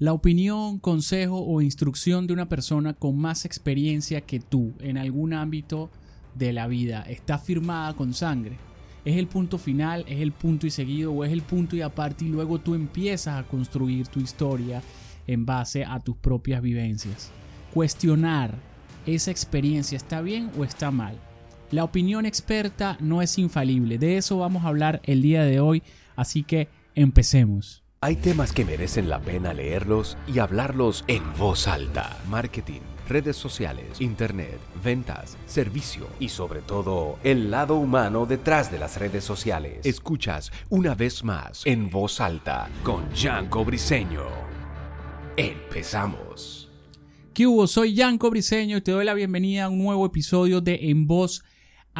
La opinión, consejo o instrucción de una persona con más experiencia que tú en algún ámbito de la vida está firmada con sangre. Es el punto final, es el punto y seguido o es el punto y aparte y luego tú empiezas a construir tu historia en base a tus propias vivencias. Cuestionar esa experiencia está bien o está mal. La opinión experta no es infalible, de eso vamos a hablar el día de hoy, así que empecemos. Hay temas que merecen la pena leerlos y hablarlos en voz alta. Marketing, redes sociales, internet, ventas, servicio y sobre todo el lado humano detrás de las redes sociales. Escuchas una vez más en voz alta con Janko Briseño. Empezamos. ¿Qué hubo? Soy Janko Briseño y te doy la bienvenida a un nuevo episodio de En Voz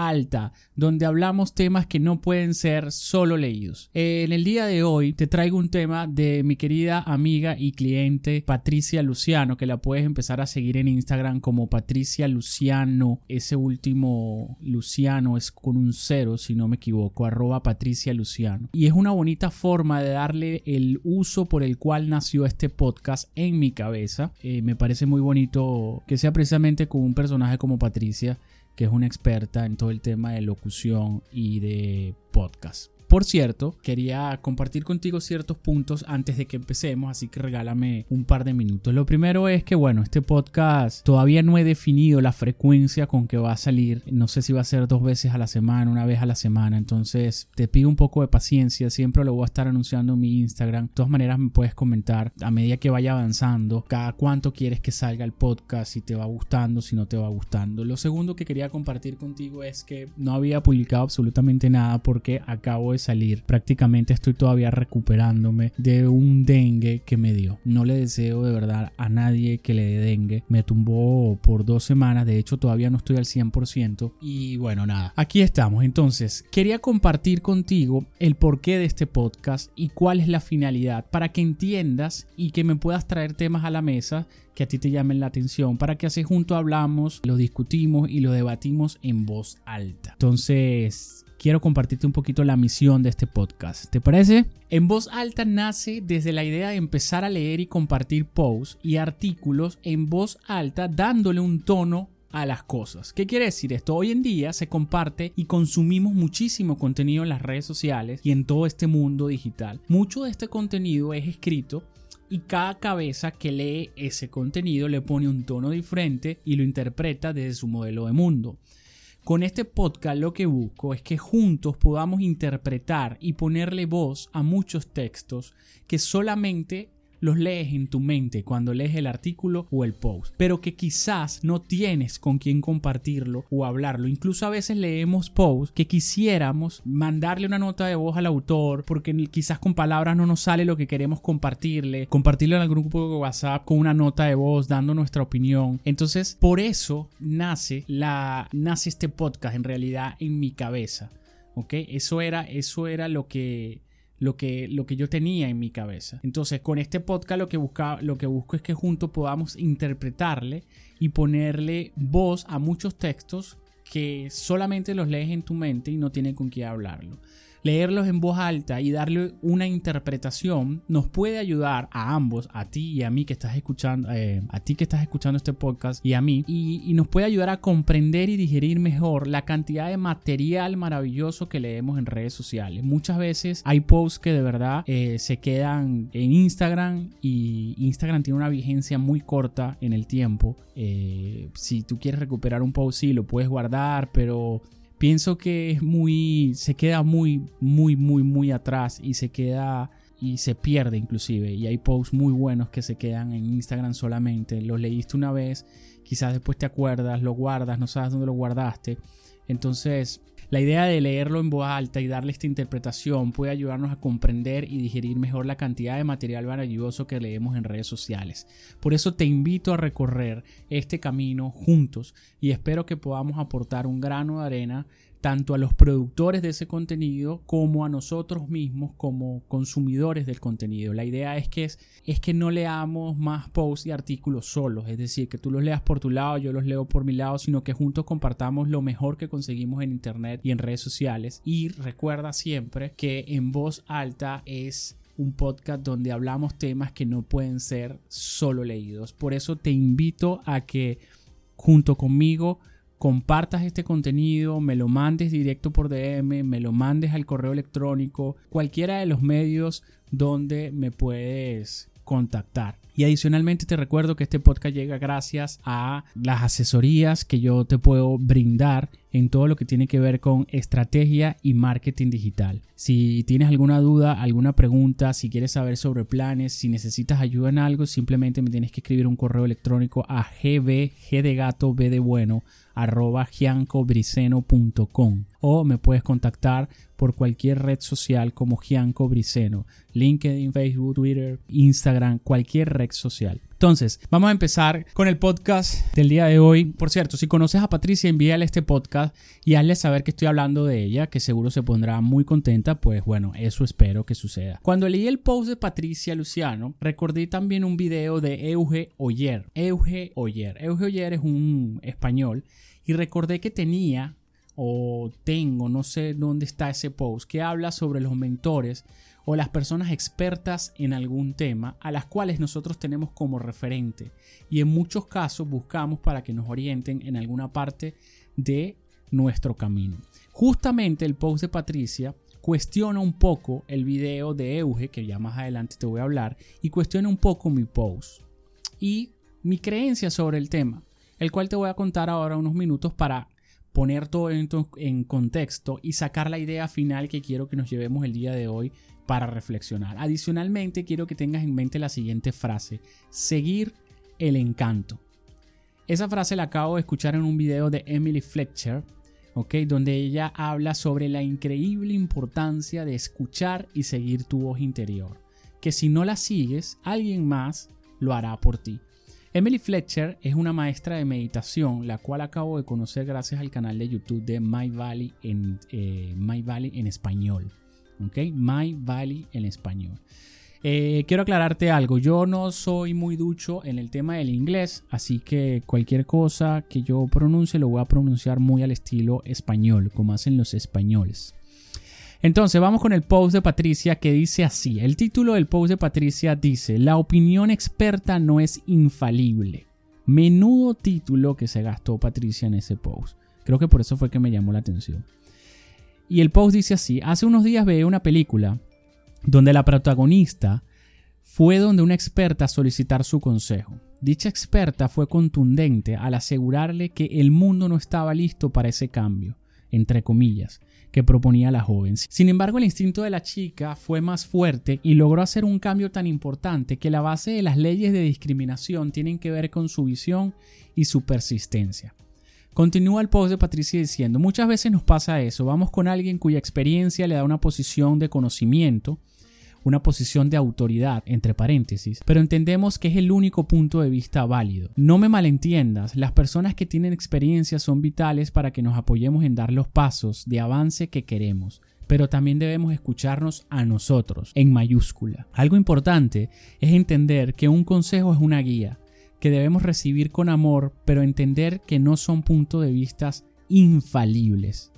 alta, donde hablamos temas que no pueden ser solo leídos. En el día de hoy te traigo un tema de mi querida amiga y cliente Patricia Luciano, que la puedes empezar a seguir en Instagram como Patricia Luciano. Ese último Luciano es con un cero, si no me equivoco, arroba Patricia Luciano. Y es una bonita forma de darle el uso por el cual nació este podcast en mi cabeza. Eh, me parece muy bonito que sea precisamente con un personaje como Patricia que es una experta en todo el tema de locución y de podcast. Por cierto, quería compartir contigo ciertos puntos antes de que empecemos, así que regálame un par de minutos. Lo primero es que, bueno, este podcast todavía no he definido la frecuencia con que va a salir. No sé si va a ser dos veces a la semana, una vez a la semana. Entonces, te pido un poco de paciencia. Siempre lo voy a estar anunciando en mi Instagram. De todas maneras, me puedes comentar a medida que vaya avanzando cada cuánto quieres que salga el podcast, si te va gustando, si no te va gustando. Lo segundo que quería compartir contigo es que no había publicado absolutamente nada porque acabo de salir. Prácticamente estoy todavía recuperándome de un dengue que me dio. No le deseo de verdad a nadie que le dé dengue. Me tumbó por dos semanas. De hecho, todavía no estoy al 100%. Y bueno, nada. Aquí estamos. Entonces, quería compartir contigo el porqué de este podcast y cuál es la finalidad para que entiendas y que me puedas traer temas a la mesa que a ti te llamen la atención para que así junto hablamos, lo discutimos y lo debatimos en voz alta. Entonces, quiero compartirte un poquito la misión de este podcast. ¿Te parece? En voz alta nace desde la idea de empezar a leer y compartir posts y artículos en voz alta dándole un tono a las cosas. ¿Qué quiere decir esto? Hoy en día se comparte y consumimos muchísimo contenido en las redes sociales y en todo este mundo digital. Mucho de este contenido es escrito y cada cabeza que lee ese contenido le pone un tono diferente y lo interpreta desde su modelo de mundo. Con este podcast lo que busco es que juntos podamos interpretar y ponerle voz a muchos textos que solamente los lees en tu mente cuando lees el artículo o el post, pero que quizás no tienes con quién compartirlo o hablarlo. Incluso a veces leemos posts que quisiéramos mandarle una nota de voz al autor porque quizás con palabras no nos sale lo que queremos compartirle, compartirlo en algún grupo de WhatsApp con una nota de voz dando nuestra opinión. Entonces, por eso nace la nace este podcast en realidad en mi cabeza. ¿Ok? Eso era, eso era lo que lo que, lo que yo tenía en mi cabeza. Entonces, con este podcast lo que, busca, lo que busco es que juntos podamos interpretarle y ponerle voz a muchos textos que solamente los lees en tu mente y no tienen con quién hablarlo leerlos en voz alta y darle una interpretación nos puede ayudar a ambos, a ti y a mí que estás escuchando, eh, a ti que estás escuchando este podcast y a mí, y, nos puede ayudar a comprender y digerir mejor la cantidad de material maravilloso que leemos en redes sociales. Muchas veces hay posts que de verdad eh, se quedan en Instagram y Instagram tiene una vigencia muy corta en el tiempo. Eh, si tú quieres recuperar un post, sí, lo puedes guardar, pero pienso que es muy, se queda muy, muy, muy, muy atrás y se queda y se pierde inclusive. Y hay posts muy buenos que se quedan en Instagram solamente. Los leíste una vez, quizás después te acuerdas, lo guardas, no sabes dónde lo guardaste. Entonces, la idea de leerlo en voz alta y darle esta interpretación puede ayudarnos a comprender y digerir mejor la cantidad de material maravilloso que leemos en redes sociales. Por eso te invito a recorrer este camino juntos y espero que podamos aportar un grano de arena tanto a los productores de ese contenido como a nosotros mismos como consumidores del contenido. La idea es que, es, es que no leamos más posts y artículos solos, es decir, que tú los leas por tu lado, yo los leo por mi lado, sino que juntos compartamos lo mejor que conseguimos en internet y en redes sociales. Y recuerda siempre que en voz alta es un podcast donde hablamos temas que no pueden ser solo leídos. Por eso te invito a que junto conmigo compartas este contenido, me lo mandes directo por DM, me lo mandes al correo electrónico, cualquiera de los medios donde me puedes contactar. Y adicionalmente te recuerdo que este podcast llega gracias a las asesorías que yo te puedo brindar en todo lo que tiene que ver con estrategia y marketing digital. Si tienes alguna duda, alguna pregunta, si quieres saber sobre planes, si necesitas ayuda en algo, simplemente me tienes que escribir un correo electrónico a gb, g de gato, b de bueno, arroba giancobriceno.com o me puedes contactar por cualquier red social como Gianco Briceno, LinkedIn, Facebook, Twitter, Instagram, cualquier red social. Entonces, vamos a empezar con el podcast del día de hoy. Por cierto, si conoces a Patricia, envíale este podcast y hazle saber que estoy hablando de ella, que seguro se pondrá muy contenta. Pues bueno, eso espero que suceda. Cuando leí el post de Patricia Luciano, recordé también un video de Euge Oyer. Euge Oyer. Euge Oyer es un español y recordé que tenía o tengo, no sé dónde está ese post, que habla sobre los mentores o las personas expertas en algún tema a las cuales nosotros tenemos como referente y en muchos casos buscamos para que nos orienten en alguna parte de nuestro camino. Justamente el post de Patricia cuestiona un poco el video de Euge, que ya más adelante te voy a hablar, y cuestiona un poco mi post y mi creencia sobre el tema, el cual te voy a contar ahora unos minutos para poner todo esto en contexto y sacar la idea final que quiero que nos llevemos el día de hoy para reflexionar. Adicionalmente, quiero que tengas en mente la siguiente frase, seguir el encanto. Esa frase la acabo de escuchar en un video de Emily Fletcher, ¿ok? Donde ella habla sobre la increíble importancia de escuchar y seguir tu voz interior. Que si no la sigues, alguien más lo hará por ti. Emily Fletcher es una maestra de meditación, la cual acabo de conocer gracias al canal de YouTube de My Valley en, eh, My Valley en español. ¿Ok? My Valley en español. Eh, quiero aclararte algo, yo no soy muy ducho en el tema del inglés, así que cualquier cosa que yo pronuncie lo voy a pronunciar muy al estilo español, como hacen los españoles. Entonces vamos con el post de Patricia que dice así. El título del post de Patricia dice, la opinión experta no es infalible. Menudo título que se gastó Patricia en ese post. Creo que por eso fue que me llamó la atención. Y el post dice así, hace unos días veía una película donde la protagonista fue donde una experta a solicitar su consejo. Dicha experta fue contundente al asegurarle que el mundo no estaba listo para ese cambio, entre comillas, que proponía la joven. Sin embargo, el instinto de la chica fue más fuerte y logró hacer un cambio tan importante que la base de las leyes de discriminación tienen que ver con su visión y su persistencia. Continúa el post de Patricia diciendo, muchas veces nos pasa eso, vamos con alguien cuya experiencia le da una posición de conocimiento, una posición de autoridad, entre paréntesis, pero entendemos que es el único punto de vista válido. No me malentiendas, las personas que tienen experiencia son vitales para que nos apoyemos en dar los pasos de avance que queremos pero también debemos escucharnos a nosotros, en mayúscula. Algo importante es entender que un consejo es una guía, que debemos recibir con amor, pero entender que no son puntos de vista infalibles.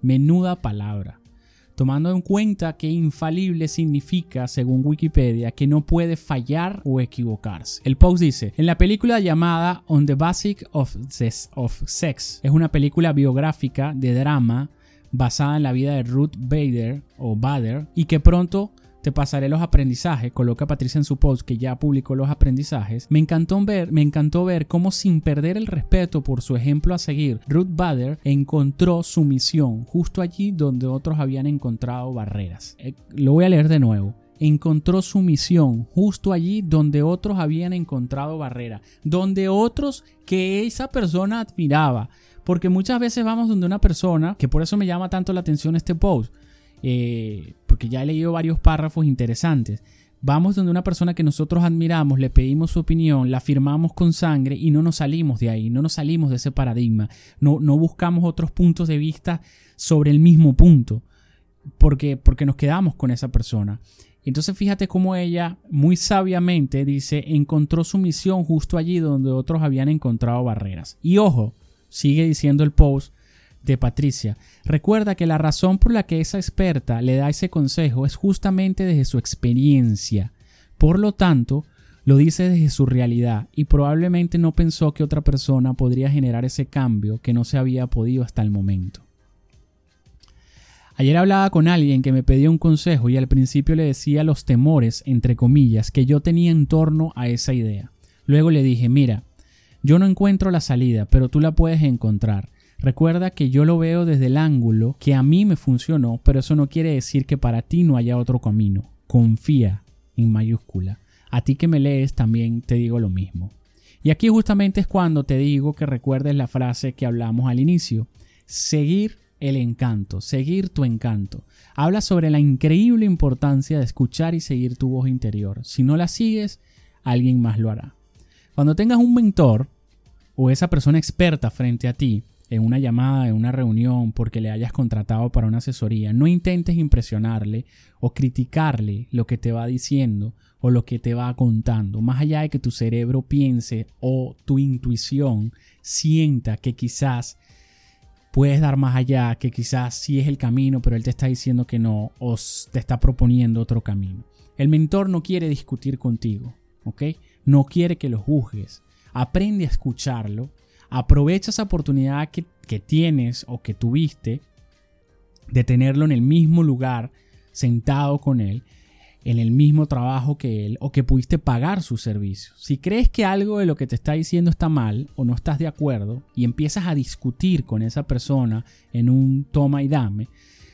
Menuda palabra tomando en cuenta que infalible significa, según Wikipedia, que no puede fallar o equivocarse. El post dice, en la película llamada On the Basic of, Sex, es una película biográfica de drama basada en la vida de Ruth Bader o Bader y que pronto te pasaré los aprendizajes, coloca Patricia en su post que ya publicó los aprendizajes. Me encantó ver, me encantó ver cómo sin perder el respeto por su ejemplo a seguir, Ruth Bader encontró su misión justo allí donde otros habían encontrado barreras. Eh, lo voy a leer de nuevo encontró su misión justo allí donde otros habían encontrado barreras, donde otros que esa persona admiraba. Porque muchas veces vamos donde una persona, que por eso me llama tanto la atención este post, eh, porque ya he leído varios párrafos interesantes. Vamos donde una persona que nosotros admiramos, le pedimos su opinión, la firmamos con sangre y no nos salimos de ahí, no nos salimos de ese paradigma, no, no buscamos otros puntos de vista sobre el mismo punto, porque, porque nos quedamos con esa persona. Entonces fíjate cómo ella muy sabiamente dice, encontró su misión justo allí donde otros habían encontrado barreras. Y ojo, sigue diciendo el post, de Patricia. Recuerda que la razón por la que esa experta le da ese consejo es justamente desde su experiencia. Por lo tanto, lo dice desde su realidad y probablemente no pensó que otra persona podría generar ese cambio que no se había podido hasta el momento. Ayer hablaba con alguien que me pedía un consejo y al principio le decía los temores, entre comillas, que yo tenía en torno a esa idea. Luego le dije, mira, yo no encuentro la salida, pero tú la puedes encontrar. Recuerda que yo lo veo desde el ángulo que a mí me funcionó, pero eso no quiere decir que para ti no haya otro camino. Confía en mayúscula. A ti que me lees también te digo lo mismo. Y aquí justamente es cuando te digo que recuerdes la frase que hablamos al inicio. Seguir el encanto, seguir tu encanto. Habla sobre la increíble importancia de escuchar y seguir tu voz interior. Si no la sigues, alguien más lo hará. Cuando tengas un mentor o esa persona experta frente a ti, en una llamada, en una reunión, porque le hayas contratado para una asesoría, no intentes impresionarle o criticarle lo que te va diciendo o lo que te va contando, más allá de que tu cerebro piense o tu intuición sienta que quizás puedes dar más allá, que quizás sí es el camino, pero él te está diciendo que no, o te está proponiendo otro camino. El mentor no quiere discutir contigo, ¿ok? No quiere que lo juzgues. Aprende a escucharlo, aprovecha esa oportunidad que, que tienes o que tuviste de tenerlo en el mismo lugar, sentado con él, en el mismo trabajo que él o que pudiste pagar su servicio. Si crees que algo de lo que te está diciendo está mal o no estás de acuerdo y empiezas a discutir con esa persona en un toma y dame,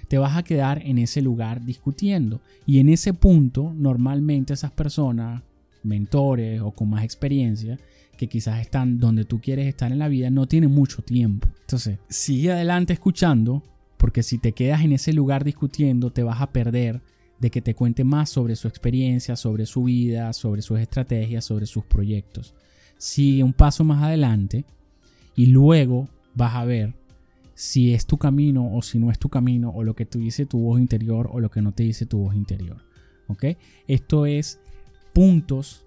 te vas a quedar en ese lugar discutiendo. Y en ese punto, normalmente esas personas, mentores o con más experiencia, que quizás están donde tú quieres estar en la vida, no tienen mucho tiempo. Entonces, sigue adelante escuchando, porque si te quedas en ese lugar discutiendo, te vas a perder de que te cuente más sobre su experiencia, sobre su vida, sobre sus estrategias, sobre sus proyectos. Sigue un paso más adelante y luego vas a ver si es tu camino o si no es tu camino o lo que te dice tu voz interior o lo que no te dice tu voz interior. ¿Ok? Esto es puntos,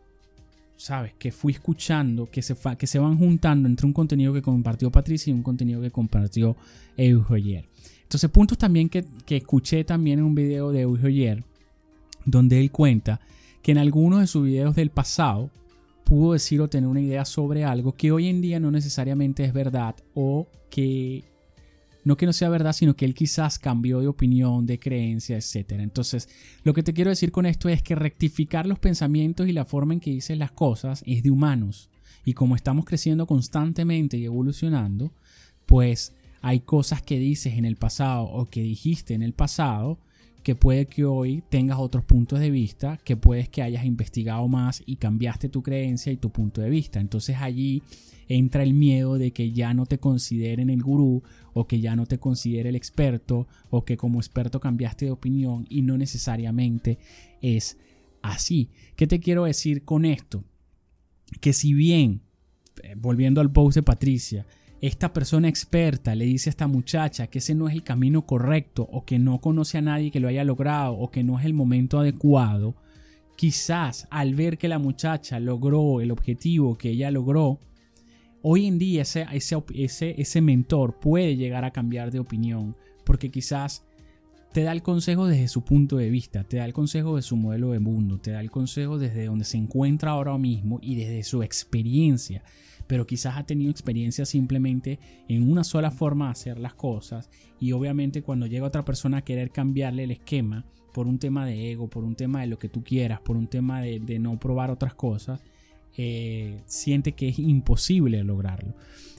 ¿sabes? Que fui escuchando, que se, que se van juntando entre un contenido que compartió Patricia y un contenido que compartió Eugenio entonces, puntos también que, escuché también en un video de Eugenio donde él cuenta que en algunos de sus videos del pasado pudo decir o tener una idea sobre algo que hoy en día no necesariamente es verdad o que no que no sea verdad, sino que él quizás cambió de opinión, de creencia, etc. Entonces, lo que te quiero decir con esto es que rectificar los pensamientos y la forma en que dices las cosas es de humanos. Y como estamos creciendo constantemente y evolucionando, pues hay cosas que dices en el pasado o que dijiste en el pasado que puede que hoy tengas otros puntos de vista, que puedes que hayas investigado más y cambiaste tu creencia y tu punto de vista. Entonces allí entra el miedo de que ya no te consideren el gurú o que ya no te considere el experto o que como experto cambiaste de opinión y no necesariamente es así. ¿Qué te quiero decir con esto? Que si bien, eh, volviendo al post de Patricia, esta persona experta le dice a esta muchacha que ese no es el camino correcto o que no conoce a nadie que lo haya logrado o que no es el momento adecuado, quizás al ver que la muchacha logró el objetivo que ella logró, hoy en día ese, ese, ese, mentor puede llegar a cambiar de opinión porque quizás te da el consejo desde su punto de vista, te da el consejo de su modelo de mundo, te da el consejo desde donde se encuentra ahora mismo y desde su experiencia pero quizás ha tenido experiencia simplemente en una sola forma de hacer las cosas y obviamente cuando llega otra persona a querer cambiarle el esquema por un tema de ego, por un tema de lo que tú quieras, por un tema de, no probar otras cosas, eh, siente que es imposible lograrlo.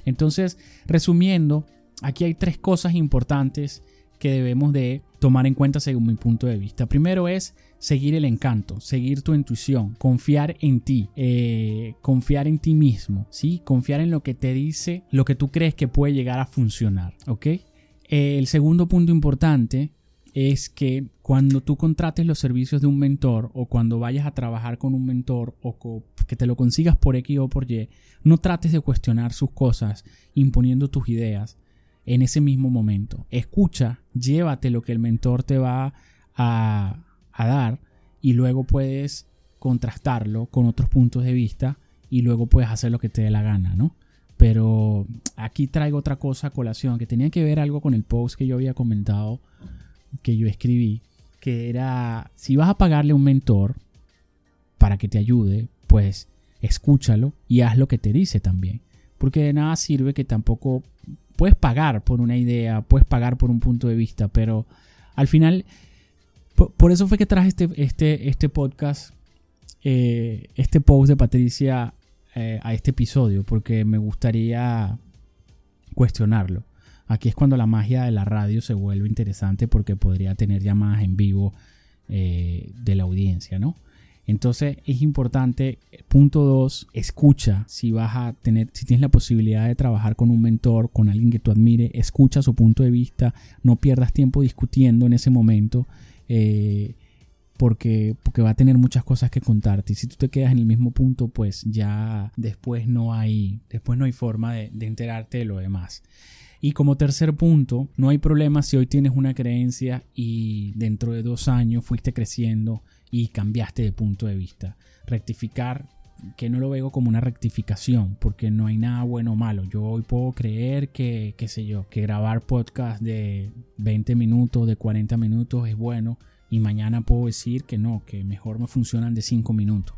Entonces, resumiendo, aquí hay tres cosas importantes que debemos de tomar en cuenta según mi punto de vista. Primero es seguir el encanto, seguir tu intuición, confiar en ti, eh, confiar en ti mismo, ¿sí? Confiar en lo que te dice, lo que tú crees que puede llegar a funcionar, ¿ok? el segundo punto importante es que cuando tú contrates los servicios de un mentor o cuando vayas a trabajar con un mentor o que te lo consigas por X o por Y, no trates de cuestionar sus cosas imponiendo tus ideas en ese mismo momento. Escucha, llévate lo que el mentor te va a, dar y luego puedes contrastarlo con otros puntos de vista y luego puedes hacer lo que te dé la gana, ¿no? Pero aquí traigo otra cosa a colación que tenía que ver algo con el post que yo había comentado, que yo escribí, que era, si vas a pagarle a un mentor para que te ayude, pues escúchalo y haz lo que te dice también. Porque de nada sirve que tampoco puedes pagar por una idea, puedes pagar por un punto de vista, pero al final, por, eso fue que traje este, este, este podcast, eh, este post de Patricia eh, a este episodio, porque me gustaría cuestionarlo. Aquí es cuando la magia de la radio se vuelve interesante porque podría tener llamadas en vivo eh, de la audiencia, ¿no? Entonces es importante, punto dos, escucha si vas a tener, si tienes la posibilidad de trabajar con un mentor, con alguien que tú admire, escucha su punto de vista, no pierdas tiempo discutiendo en ese momento. Eh, porque, porque va a tener muchas cosas que contarte. Y si tú te quedas en el mismo punto, pues ya después no hay, después no hay forma de, de enterarte de lo demás. Y como tercer punto, no hay problema si hoy tienes una creencia y dentro de dos años fuiste creciendo y cambiaste de punto de vista. Rectificar, que no lo veo como una rectificación, porque no hay nada bueno o malo. Yo hoy puedo creer que, qué sé yo, que grabar podcast de 20 minutos, de 40 minutos es bueno y mañana puedo decir que no, que mejor me funcionan de 5 minutos.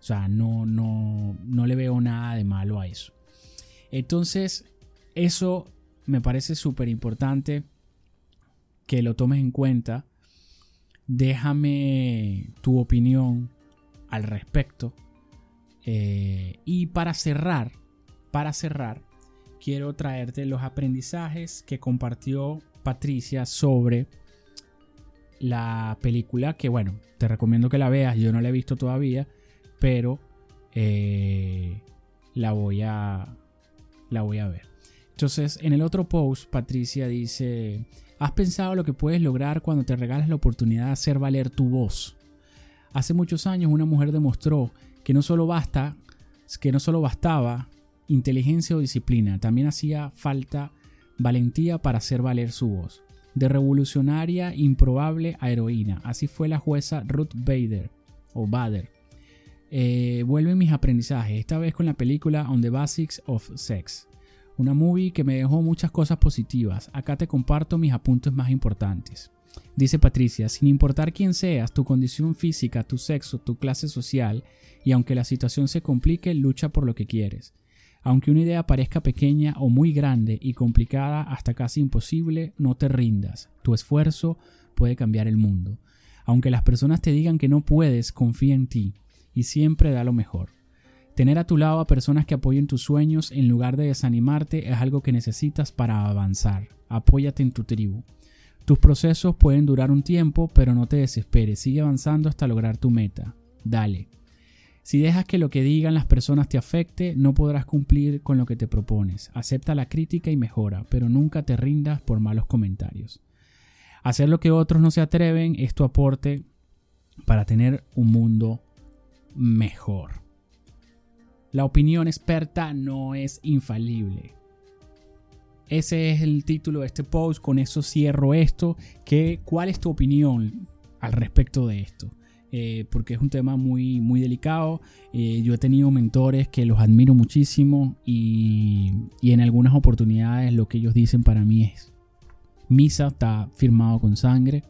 O sea, no, no, no le veo nada de malo a eso. Entonces, eso me parece súper importante que lo tomes en cuenta. Déjame tu opinión al respecto. Eh, y para cerrar, para cerrar, quiero traerte los aprendizajes que compartió Patricia sobre la película que bueno, te recomiendo que la veas, yo no la he visto todavía, pero eh, la voy a la voy a ver. Entonces, en el otro post, Patricia dice, ¿has pensado lo que puedes lograr cuando te regalas la oportunidad de hacer valer tu voz? Hace muchos años una mujer demostró que no solo basta, que no solo bastaba inteligencia o disciplina, también hacía falta valentía para hacer valer su voz de revolucionaria improbable a heroína. Así fue la jueza Ruth Bader o Bader. Eh, vuelven mis aprendizajes, esta vez con la película On the Basics of Sex. Una movie que me dejó muchas cosas positivas. Acá te comparto mis apuntes más importantes. Dice Patricia, sin importar quién seas, tu condición física, tu sexo, tu clase social, y aunque la situación se complique, lucha por lo que quieres. Aunque una idea parezca pequeña o muy grande y complicada hasta casi imposible, no te rindas. Tu esfuerzo puede cambiar el mundo. Aunque las personas te digan que no puedes, confía en ti y siempre da lo mejor. Tener a tu lado a personas que apoyen tus sueños en lugar de desanimarte es algo que necesitas para avanzar. Apóyate en tu tribu. Tus procesos pueden durar un tiempo, pero no te desesperes. Sigue avanzando hasta lograr tu meta. Dale. Si dejas que lo que digan las personas te afecte, no podrás cumplir con lo que te propones. Acepta la crítica y mejora, pero nunca te rindas por malos comentarios. Hacer lo que otros no se atreven es tu aporte para tener un mundo mejor. La opinión experta no es infalible. Ese es el título de este post. Con eso cierro esto. ¿Cuál es tu opinión al respecto de esto? Eh, porque es un tema muy, muy delicado. Eh, yo he tenido mentores que los admiro muchísimo y, y, en algunas oportunidades lo que ellos dicen para mí es misa, está firmado con sangre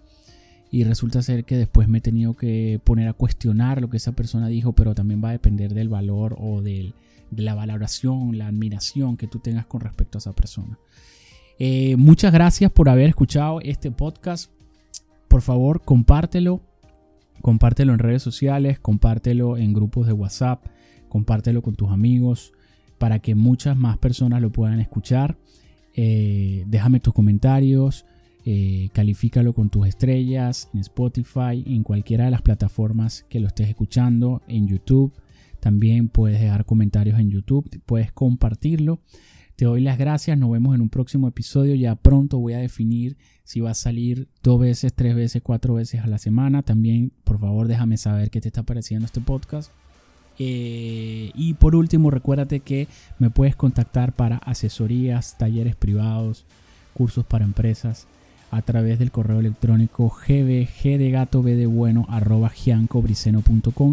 y resulta ser que después me he tenido que poner a cuestionar lo que esa persona dijo, pero también va a depender del valor o del, de la valoración, la admiración que tú tengas con respecto a esa persona. Eh, muchas gracias por haber escuchado este podcast. Por favor, compártelo Compártelo en redes sociales, compártelo en grupos de WhatsApp, compártelo con tus amigos para que muchas más personas lo puedan escuchar. Eh, déjame tus comentarios, eh, califícalo con tus estrellas en Spotify, en cualquiera de las plataformas que lo estés escuchando, en YouTube. También puedes dejar comentarios en YouTube, puedes compartirlo. Te doy las gracias, nos vemos en un próximo episodio. Ya pronto voy a definir si va a salir dos veces, tres veces, cuatro veces a la semana. También, por favor, déjame saber qué te está pareciendo este podcast. Eh, y por último, recuérdate que me puedes contactar para asesorías, talleres privados, cursos para empresas a través del correo electrónico gbg de gato b de bueno arroba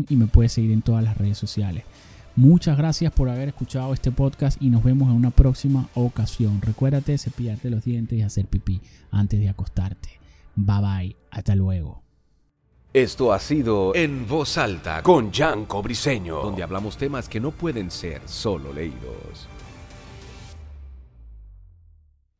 y me puedes seguir en todas las redes sociales. Muchas gracias por haber escuchado este podcast y nos vemos en una próxima ocasión. Recuérdate cepillarte los dientes y hacer pipí antes de acostarte. Bye bye, hasta luego. Esto ha sido En Voz Alta con Yanko Briseño, donde hablamos temas que no pueden ser solo leídos.